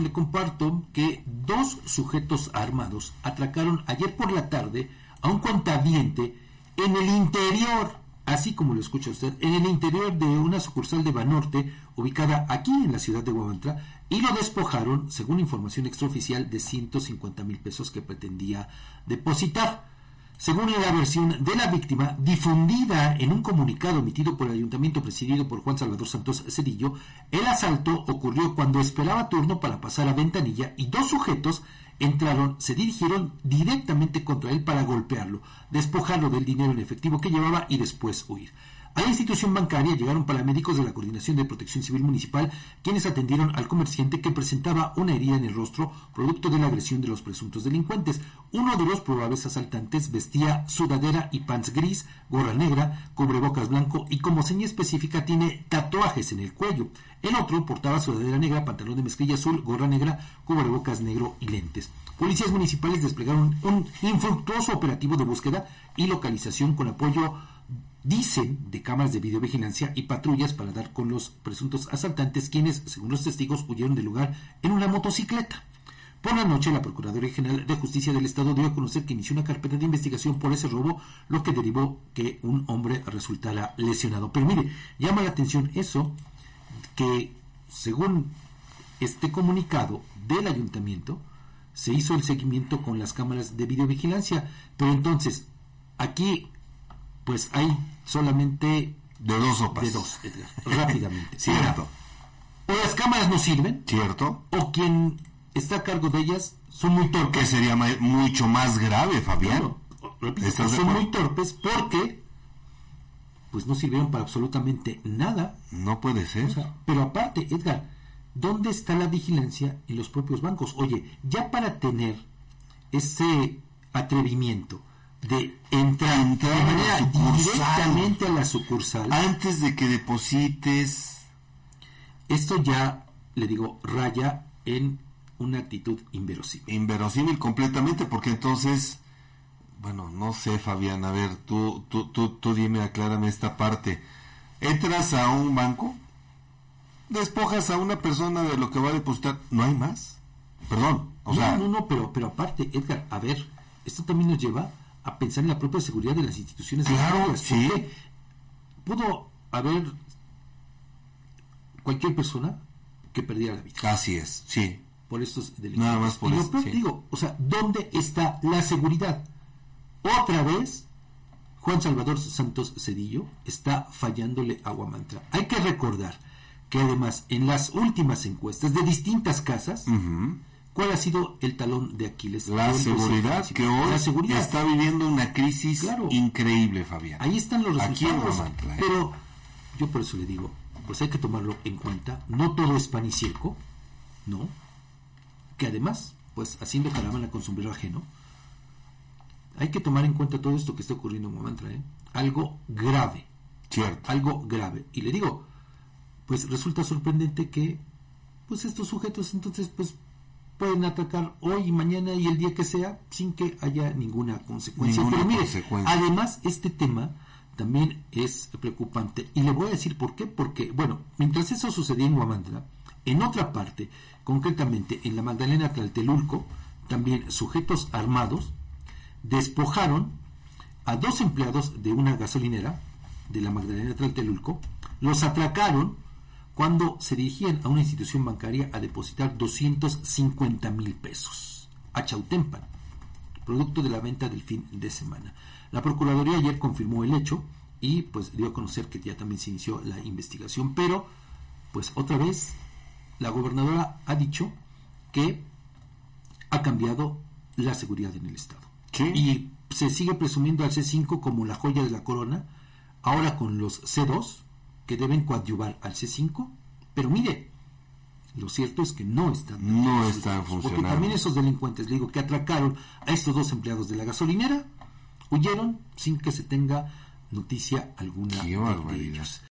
le comparto que dos sujetos armados atracaron ayer por la tarde a un cuentaviente en el interior, así como lo escucha usted, en el interior de una sucursal de Banorte ubicada aquí en la ciudad de Guamantra y lo despojaron, según información extraoficial, de 150 mil pesos que pretendía depositar. Según la versión de la víctima, difundida en un comunicado emitido por el ayuntamiento presidido por Juan Salvador Santos Cedillo, el asalto ocurrió cuando esperaba turno para pasar a ventanilla y dos sujetos entraron, se dirigieron directamente contra él para golpearlo, despojarlo del dinero en efectivo que llevaba y después huir. A la institución bancaria llegaron paramédicos de la Coordinación de Protección Civil Municipal, quienes atendieron al comerciante que presentaba una herida en el rostro producto de la agresión de los presuntos delincuentes. Uno de los probables asaltantes vestía sudadera y pants gris, gorra negra, cubrebocas blanco y como seña específica tiene tatuajes en el cuello. El otro portaba sudadera negra, pantalón de mezclilla azul, gorra negra, cubrebocas negro y lentes. Policías municipales desplegaron un infructuoso operativo de búsqueda y localización con apoyo dicen de cámaras de videovigilancia y patrullas para dar con los presuntos asaltantes quienes, según los testigos, huyeron del lugar en una motocicleta. Por la noche, la Procuraduría General de Justicia del Estado dio a conocer que inició una carpeta de investigación por ese robo, lo que derivó que un hombre resultara lesionado. Pero mire, llama la atención eso, que según este comunicado del ayuntamiento, se hizo el seguimiento con las cámaras de videovigilancia. Pero entonces, aquí pues hay solamente de dos sopas. De dos, rápidamente. Cierto. o las cámaras no sirven. Cierto. O quien está a cargo de ellas son muy torpes. Que sería mucho más grave, Fabián. son muy torpes porque pues no sirvieron para absolutamente nada. No puede ser. pero aparte, Edgar, ¿dónde está la vigilancia en los propios bancos? Oye, ya para tener ese atrevimiento de entrar, directamente a la sucursal antes de que deposites. Esto ya, le digo, raya en una actitud inverosímil. Inverosímil completamente, porque entonces, bueno, no sé, Fabián, a ver, tú, tú, tú, tú dime, aclárame esta parte. Entras a un banco, despojas a una persona de lo que va a depositar, ¿no hay más? Perdón, o no, No, no, pero, pero aparte, Edgar, a ver, esto también nos lleva a pensar en la propia seguridad de las instituciones claro, sí. pudo haber cualquier persona que perdiera la vida. Así es, sí. Por estos delitos. Nada más por y digo, o sea, ¿dónde está la seguridad? Otra vez, Juan Salvador Santos Cedillo está fallándole a Guamantra. Hay que recordar que además en las últimas encuestas de distintas casas, ¿Cuál ha sido el talón de Aquiles? La seguridad que hoy está viviendo una crisis increíble, Fabián. Ahí están los resultados. ¿eh? Pero yo por eso le digo, pues hay que tomarlo en cuenta. No todo es pan y circo, ¿no? Que además, pues haciendo caravana con sombrero ajeno, hay que tomar en cuenta todo esto que está ocurriendo en Guamantra, ¿eh? Algo grave. Cierto. Algo grave. Y le digo, pues resulta sorprendente que, pues estos sujetos entonces, pues pueden atacar hoy y mañana y el día que sea sin que haya ninguna consecuencia. Pero mire, además este tema también es preocupante y le voy a decir por qué, porque bueno, mientras eso sucedía en Guamandra, en otra parte, concretamente en la Magdalena Tlaltelulco, también sujetos armados despojaron a dos empleados de una gasolinera de la Magdalena Tlaltelulco, los atracaron cuando se dirigían a una institución bancaria a depositar 250 mil pesos a Chautempan, producto de la venta del fin de semana. La Procuraduría ayer confirmó el hecho y pues dio a conocer que ya también se inició la investigación, pero pues otra vez la gobernadora ha dicho que ha cambiado la seguridad en el Estado. Y se sigue presumiendo al C5 como la joya de la corona, ahora con los C2, que deben coadyuvar al C5, pero mire, lo cierto es que no están no están funcionando. Porque también esos delincuentes, le digo, que atracaron a estos dos empleados de la gasolinera, huyeron sin que se tenga noticia alguna Qué de ellos.